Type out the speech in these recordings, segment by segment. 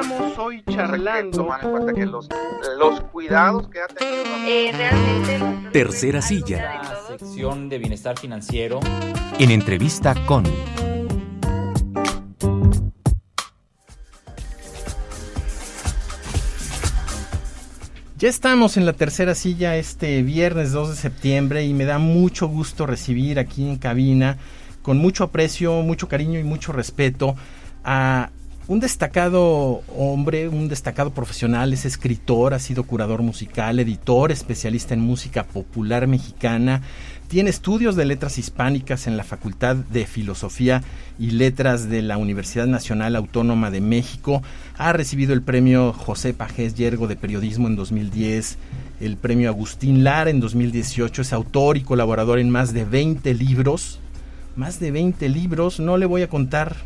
estamos hoy charlando. Tomar en cuenta que los, los cuidados que ha tenido. Eh, realmente. Tercera silla. La sección de bienestar financiero. En entrevista con. Ya estamos en la tercera silla este viernes 2 de septiembre y me da mucho gusto recibir aquí en cabina, con mucho aprecio, mucho cariño y mucho respeto, a un destacado hombre, un destacado profesional, es escritor, ha sido curador musical, editor, especialista en música popular mexicana, tiene estudios de letras hispánicas en la Facultad de Filosofía y Letras de la Universidad Nacional Autónoma de México. Ha recibido el premio José Pajés Yergo de Periodismo en 2010, el premio Agustín Lara en 2018. Es autor y colaborador en más de 20 libros. Más de 20 libros. No le voy a contar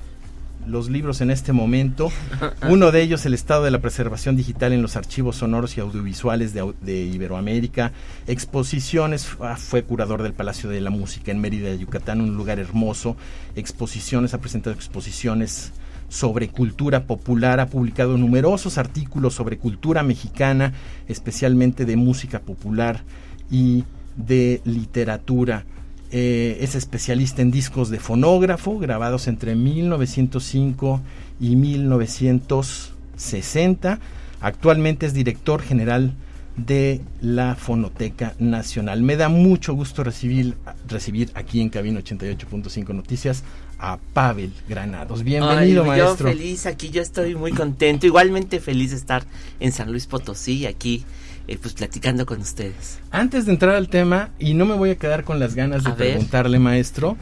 los libros en este momento. Uno de ellos, El estado de la preservación digital en los archivos sonoros y audiovisuales de, Iberoamérica. Exposiciones, ah, fue curador del Palacio de la Música en Mérida, Yucatán, un lugar hermoso. Exposiciones, ha presentado exposiciones sobre cultura popular, ha publicado numerosos artículos sobre cultura mexicana, especialmente de música popular y de literatura. Eh, es especialista en discos de fonógrafo grabados entre 1905 y 1960. Actualmente es director general de la Fonoteca Nacional. Me da mucho gusto recibir, recibir aquí en Cabina 88.5 Noticias a Pavel Granados. Bienvenido, maestro. Yo feliz, aquí yo estoy muy contento. Igualmente feliz de estar en San Luis Potosí, aquí eh, pues platicando con ustedes. Antes de entrar al tema, y no me voy a quedar con las ganas de preguntarle, maestro,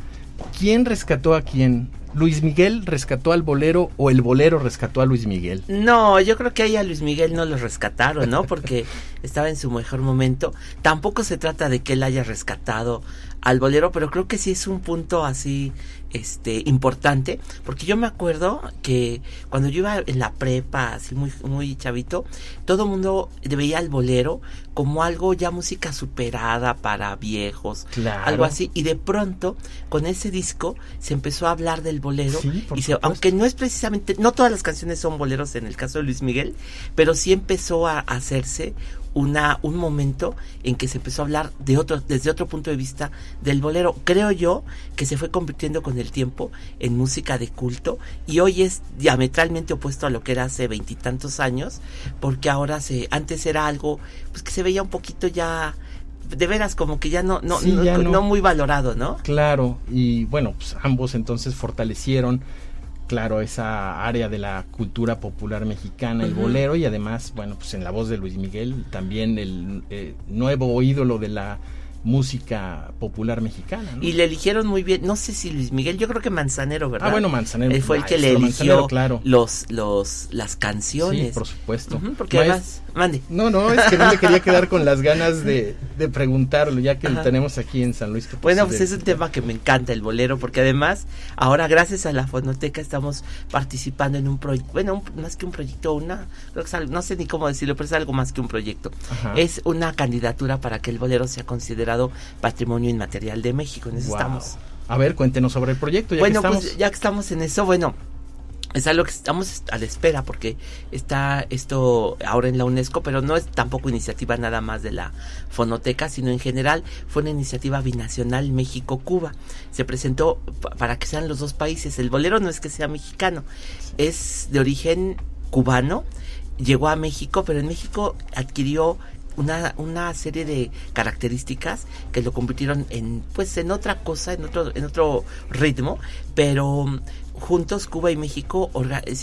¿quién rescató a quién? ¿Luis Miguel rescató al bolero o el bolero rescató a Luis Miguel? No, yo creo que ahí a Luis Miguel no lo rescataron, ¿no? Porque estaba en su mejor momento. Tampoco se trata de que él haya rescatado al bolero, pero creo que sí es un punto así este importante porque yo me acuerdo que cuando yo iba en la prepa así muy muy chavito todo el mundo veía el bolero como algo ya música superada para viejos algo así y de pronto con ese disco se empezó a hablar del bolero y se, aunque no es precisamente no todas las canciones son boleros en el caso de Luis Miguel pero sí empezó a hacerse una, un momento en que se empezó a hablar de otro, desde otro punto de vista del bolero. Creo yo que se fue convirtiendo con el tiempo en música de culto y hoy es diametralmente opuesto a lo que era hace veintitantos años, porque ahora se, antes era algo pues que se veía un poquito ya de veras como que ya no no, no, no, muy valorado, ¿no? Claro, y bueno, pues ambos entonces fortalecieron claro, esa área de la cultura popular mexicana, el bolero, y además, bueno, pues en la voz de Luis Miguel, también el eh, nuevo ídolo de la música popular mexicana. Y le eligieron muy bien, no sé si Luis Miguel, yo creo que Manzanero, ¿verdad? Ah, bueno, Manzanero. Él fue el que le eligió claro. los, los, las canciones. Sí, por supuesto. porque además, mande. No, no, es que no me quería quedar con las ganas de, de preguntarlo, ya que lo tenemos aquí en San Luis. Bueno, pues es un tema que me encanta, el bolero, porque además, ahora gracias a la fonoteca estamos participando en un proyecto, bueno, más que un proyecto, una, no sé ni cómo decirlo, pero es algo más que un proyecto. Es una candidatura para que el bolero sea considerado Patrimonio Inmaterial de México. En eso estamos. A ver, cuéntenos sobre el proyecto. Ya bueno, pues ya que estamos en eso, bueno, es algo que estamos a la espera porque está esto ahora en la UNESCO, pero no es tampoco iniciativa nada más de la fonoteca, sino en general fue una iniciativa binacional México-Cuba. Se presentó para que sean los dos países. El bolero no es que sea mexicano, es de origen cubano, llegó a México, pero en México adquirió una, una serie de características que lo convirtieron en pues en otra cosa, en otro, en otro ritmo, pero juntos Cuba y México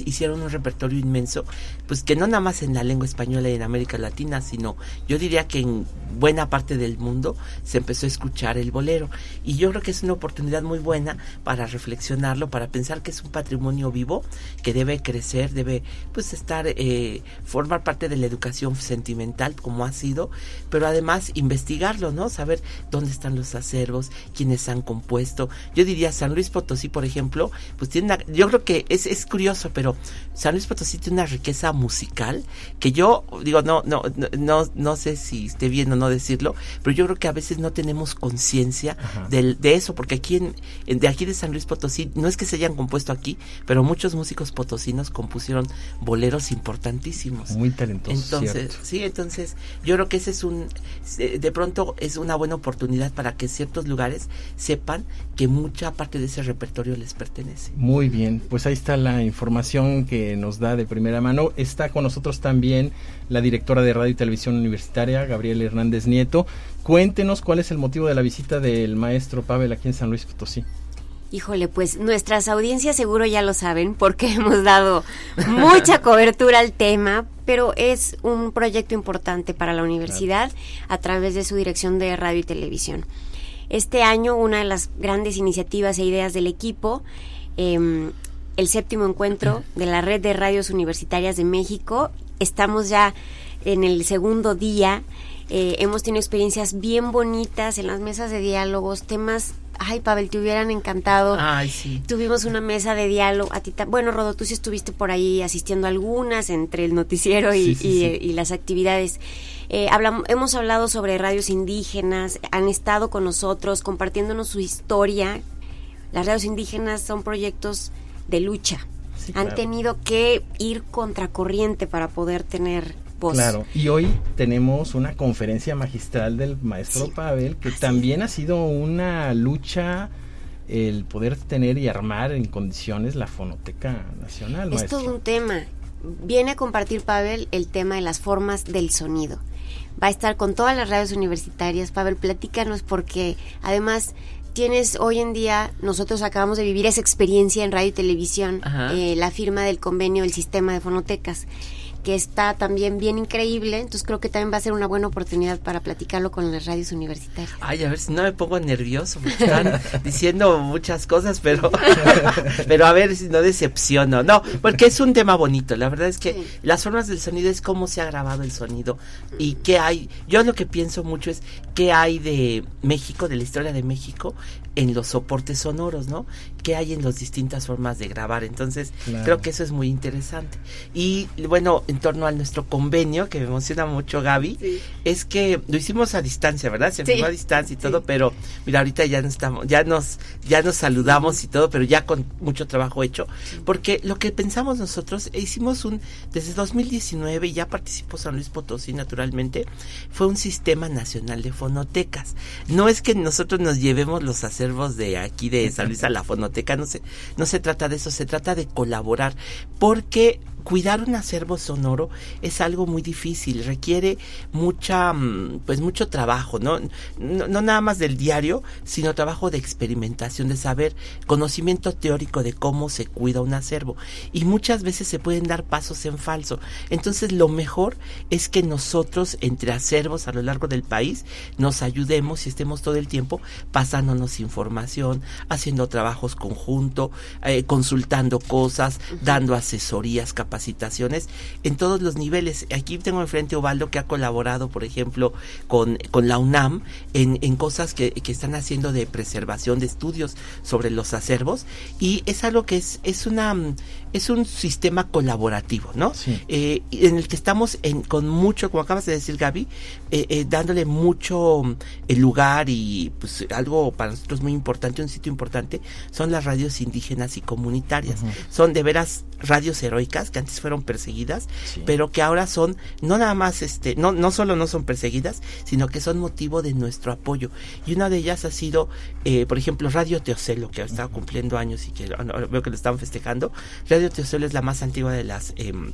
hicieron un repertorio inmenso, pues que no nada más en la lengua española y en América Latina, sino yo diría que en buena parte del mundo se empezó a escuchar el bolero. Y yo creo que es una oportunidad muy buena para reflexionarlo, para pensar que es un patrimonio vivo que debe crecer, debe pues estar, eh, formar parte de la educación sentimental como ha sido, pero además investigarlo, ¿no? Saber dónde están los acervos, quiénes han compuesto. Yo diría San Luis Potosí, por ejemplo, pues tiene tiene una, yo creo que es, es curioso, pero San Luis Potosí tiene una riqueza musical que yo digo, no, no, no, no, sé si esté bien o no decirlo, pero yo creo que a veces no tenemos conciencia de eso, porque aquí en, en- de aquí de San Luis Potosí, no es que se hayan compuesto aquí, pero muchos músicos potosinos compusieron boleros importantísimos. Muy talentoso. Entonces, cierto. sí, entonces yo creo que ese es un, eh, de pronto es una buena oportunidad para que ciertos lugares sepan que mucha parte de ese repertorio les pertenece. Muy bien, pues ahí está la información que nos da de primera mano. Está con nosotros también la directora de Radio y Televisión Universitaria, Gabriela Hernández Nieto. Cuéntenos cuál es el motivo de la visita del maestro Pavel aquí en San Luis Potosí. Híjole, pues nuestras audiencias seguro ya lo saben porque hemos dado mucha cobertura al tema, pero es un proyecto importante para la universidad a través de su dirección de radio y televisión. Este año una de las grandes iniciativas e ideas del equipo, em, el séptimo encuentro de la red de radios universitarias de México, estamos ya en el segundo día. Eh, hemos tenido experiencias bien bonitas en las mesas de diálogos, temas, ay Pavel, te hubieran encantado. Ay, sí. Tuvimos una mesa de diálogo. A ti bueno, Rodo, tú sí estuviste por ahí asistiendo a algunas entre el noticiero y, Sí, sí, y, sí. y las actividades. Eh, hemos hablado sobre radios indígenas, han estado con nosotros compartiéndonos su historia. Las radios indígenas son proyectos de lucha. Sí, han claro. tenido que ir contracorriente para poder tener voz. Claro, y hoy tenemos una conferencia magistral del maestro Sí. Pavel, que Así también ha sido una lucha el poder tener y armar en condiciones la Fonoteca Nacional, Es maestro. todo un tema. Viene a compartir Pavel el tema de las formas del sonido. Va a estar con todas las radios universitarias. Pavel, platícanos porque además tienes hoy en día, nosotros acabamos de vivir esa experiencia en radio y televisión, eh, la firma del convenio del sistema de fonotecas que está también bien increíble, entonces creo que también va a ser una buena oportunidad para platicarlo con las radios universitarias. Ay, a ver si no me pongo nervioso, porque están diciendo muchas cosas, pero, pero a ver si no decepciono. No, porque es un tema bonito. La verdad es que Sí. las formas del sonido es cómo se ha grabado el sonido y qué hay. Yo lo que pienso mucho es qué hay de México, de la historia de México, en los soportes sonoros, ¿no? ¿Qué hay en las distintas formas de grabar? Entonces, Claro. creo que eso es muy interesante. Y bueno, en torno a nuestro convenio, que me emociona mucho, Gaby, es que lo hicimos a distancia, ¿verdad? Se Sí. firmó a distancia y todo, pero mira, ahorita ya no estamos, ya nos, ya nos saludamos y todo, pero ya con mucho trabajo hecho, porque lo que pensamos nosotros, e hicimos un, desde 2019, y ya participó San Luis Potosí naturalmente, fue un sistema nacional de fonotecas. No es que nosotros nos llevemos los acervos de aquí de San Luis a la fonoteca, no se, no se trata de eso, se trata de colaborar, porque cuidar un acervo sonoro es algo muy difícil, requiere mucha, mm, pues mucho trabajo, ¿no? No, no nada más del diario, sino trabajo de experimentación, de saber, conocimiento teórico de cómo se cuida un acervo. Y muchas veces se pueden dar pasos en falso. Entonces lo mejor es que nosotros, entre acervos a lo largo del país, nos ayudemos y estemos todo el tiempo pasándonos información, haciendo trabajos conjunto, eh, consultando cosas, dando asesorías, capacitaciones en todos los niveles. Aquí tengo enfrente a Ovaldo que ha colaborado, por ejemplo, con, con la UNAM en, en cosas que, que están haciendo de preservación de estudios sobre los acervos y es algo que es, es una es un sistema colaborativo, ¿no? Sí. Eh, en el que estamos en, con mucho, como acabas de decir Gaby, eh, eh, dándole mucho el lugar y pues algo para nosotros muy importante, un sitio importante, son las radios indígenas y comunitarias. Son de veras radios heroicas que antes fueron perseguidas, Sí. pero que ahora son no nada más este, no no solo no son perseguidas, sino que son motivo de nuestro apoyo. Y una de ellas ha sido, eh, por ejemplo, Radio Teocelo, que está cumpliendo años y que ahora veo que lo están festejando. Radio Teocelo es la más antigua de las em,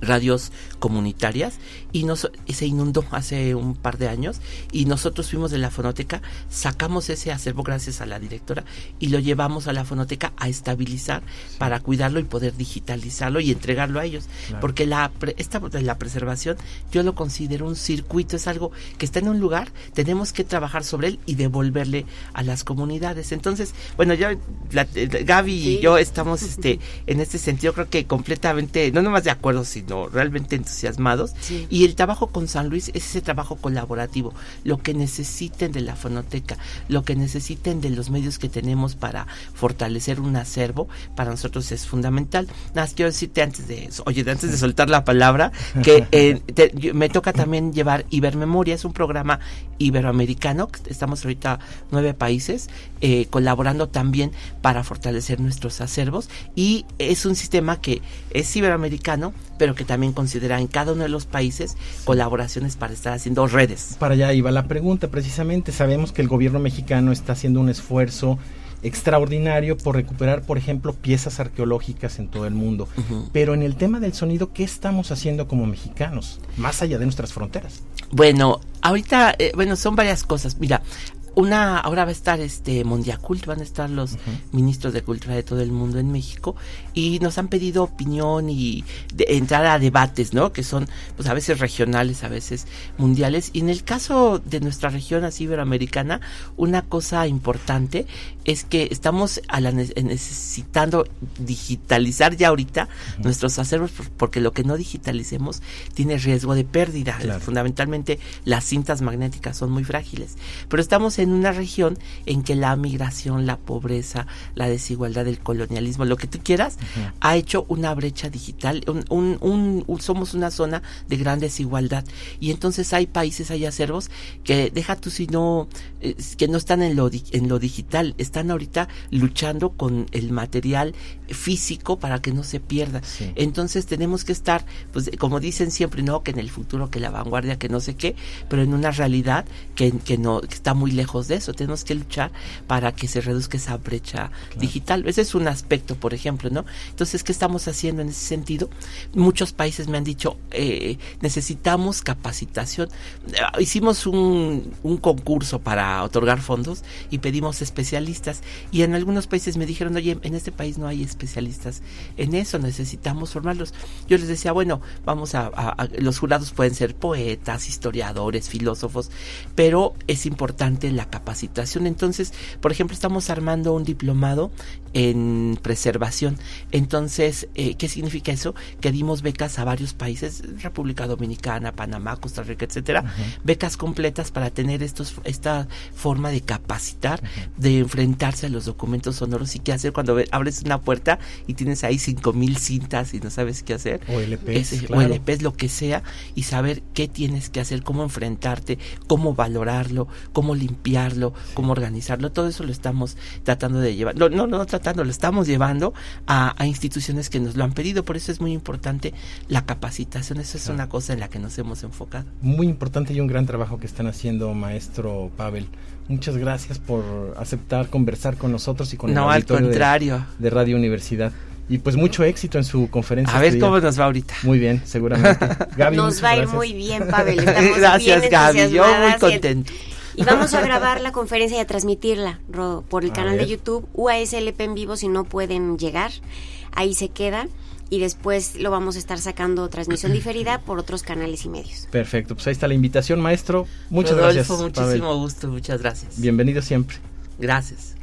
radios comunitarias y, nos, y se inundó hace un par de años y nosotros fuimos de la fonoteca, sacamos ese acervo gracias a la directora y lo llevamos a la fonoteca a estabilizar para cuidarlo y poder digitalizarlo y entregarlo a ellos. Claro. Porque la, pre- esta de la preservación yo lo considero un circuito, es algo que está en un lugar, tenemos que trabajar sobre él y devolverle a las comunidades. Entonces, bueno, ya la, eh, Gaby y yo estamos este en este sentido creo que completamente, no nomás de acuerdo, sino sino realmente entusiasmados. Sí. Y el trabajo con San Luis es ese trabajo colaborativo, lo que necesiten de la fonoteca, lo que necesiten de los medios que tenemos para fortalecer un acervo, para nosotros es fundamental. Nada más quiero decirte antes de eso, oye, antes de soltar la palabra, que eh, te- yo- me toca también llevar Ibermemoria, es un programa iberoamericano, estamos ahorita nueve países, eh, colaborando también para fortalecer nuestros acervos y es un sistema que es iberoamericano, pero que también considera en cada uno de los países colaboraciones para estar haciendo redes. Para allá iba la pregunta, precisamente sabemos que el gobierno mexicano está haciendo un esfuerzo extraordinario por recuperar, por ejemplo, piezas arqueológicas en todo el mundo. Pero en el tema del sonido, ¿qué estamos haciendo como mexicanos, más allá de nuestras fronteras? Bueno, ahorita, eh, bueno, son varias cosas. Mira, una, ahora va a estar este Mondiacult, van a estar los ministros de cultura de todo el mundo en México y nos han pedido opinión y de, entrar a debates, ¿no? Que son, pues a veces regionales, a veces mundiales. Y en el caso de nuestra región así iberoamericana, una cosa importante es que estamos a la ne- necesitando digitalizar ya ahorita nuestros acervos por- porque lo que no digitalicemos tiene riesgo de pérdida. Claro. Fundamentalmente las cintas magnéticas son muy frágiles. Pero estamos en una región en que la migración, la pobreza, la desigualdad, el colonialismo, lo que tú quieras, ha hecho una brecha digital. Un, un- somos una zona de gran desigualdad. Y entonces hay países, hay acervos que deja tú si no, eh, que no están en lo, di- en lo digital, están ahorita luchando con el material físico para que no se pierda. Sí. Entonces tenemos que estar, pues como dicen siempre, no, que en el futuro, que la vanguardia, que no sé qué, pero en una realidad que, que no que está muy lejos de eso. Tenemos que luchar para que se reduzca esa brecha digital. Ese es un aspecto, por ejemplo, ¿no? Entonces, ¿qué estamos haciendo en ese sentido? Muchos países me han dicho, eh, necesitamos capacitación. Eh, Hicimos un, un concurso para otorgar fondos y pedimos especialistas. Y en algunos países me dijeron, oye, en este país no hay especialistas en eso, necesitamos formarlos. Yo les decía, bueno, vamos a, a- a- los jurados pueden ser poetas, historiadores, filósofos, pero es importante la capacitación. Entonces, por ejemplo, estamos armando un diplomado en preservación. Entonces, eh, ¿qué significa eso? Que dimos becas a varios países, República Dominicana, Panamá, Costa Rica, etcétera, becas completas para tener estos esta forma de capacitar, de enfrentarse a los documentos sonoros y qué hacer cuando abres una puerta y tienes ahí cinco mil cintas y no sabes qué hacer. O LPs, Ese- claro. o LPs, lo que sea, y saber qué tienes que hacer, cómo enfrentarte, cómo valorarlo, cómo limpiarlo, cómo organizarlo. Todo eso lo estamos tratando de llevar. No, no, no tratando, lo estamos llevando a, a instituciones que nos lo han pedido. Por eso es muy importante la capacitación. Eso es una cosa en la que nos hemos enfocado. Muy importante y un gran trabajo que están haciendo, maestro Pavel. Muchas gracias por aceptar conversar con nosotros y con el No, al auditorio de- contrario. de Radio Universidad. Y pues mucho éxito en su conferencia. A ver este día. cómo nos va ahorita. Muy bien, seguramente. Gaby, Nos va a ir muy bien, Pavel. Estamos Gracias, bien Gaby. Yo muy contento. Y vamos a grabar la conferencia y a transmitirla Ro, por el canal de. YouTube UASLP en vivo si no pueden llegar. Ahí se queda y después lo vamos a estar sacando transmisión diferida por otros canales y medios. Perfecto, pues ahí está la invitación, maestro. Muchas Rodolfo, gracias. Muchísimo gusto. Muchas gracias. Bienvenido siempre. Gracias.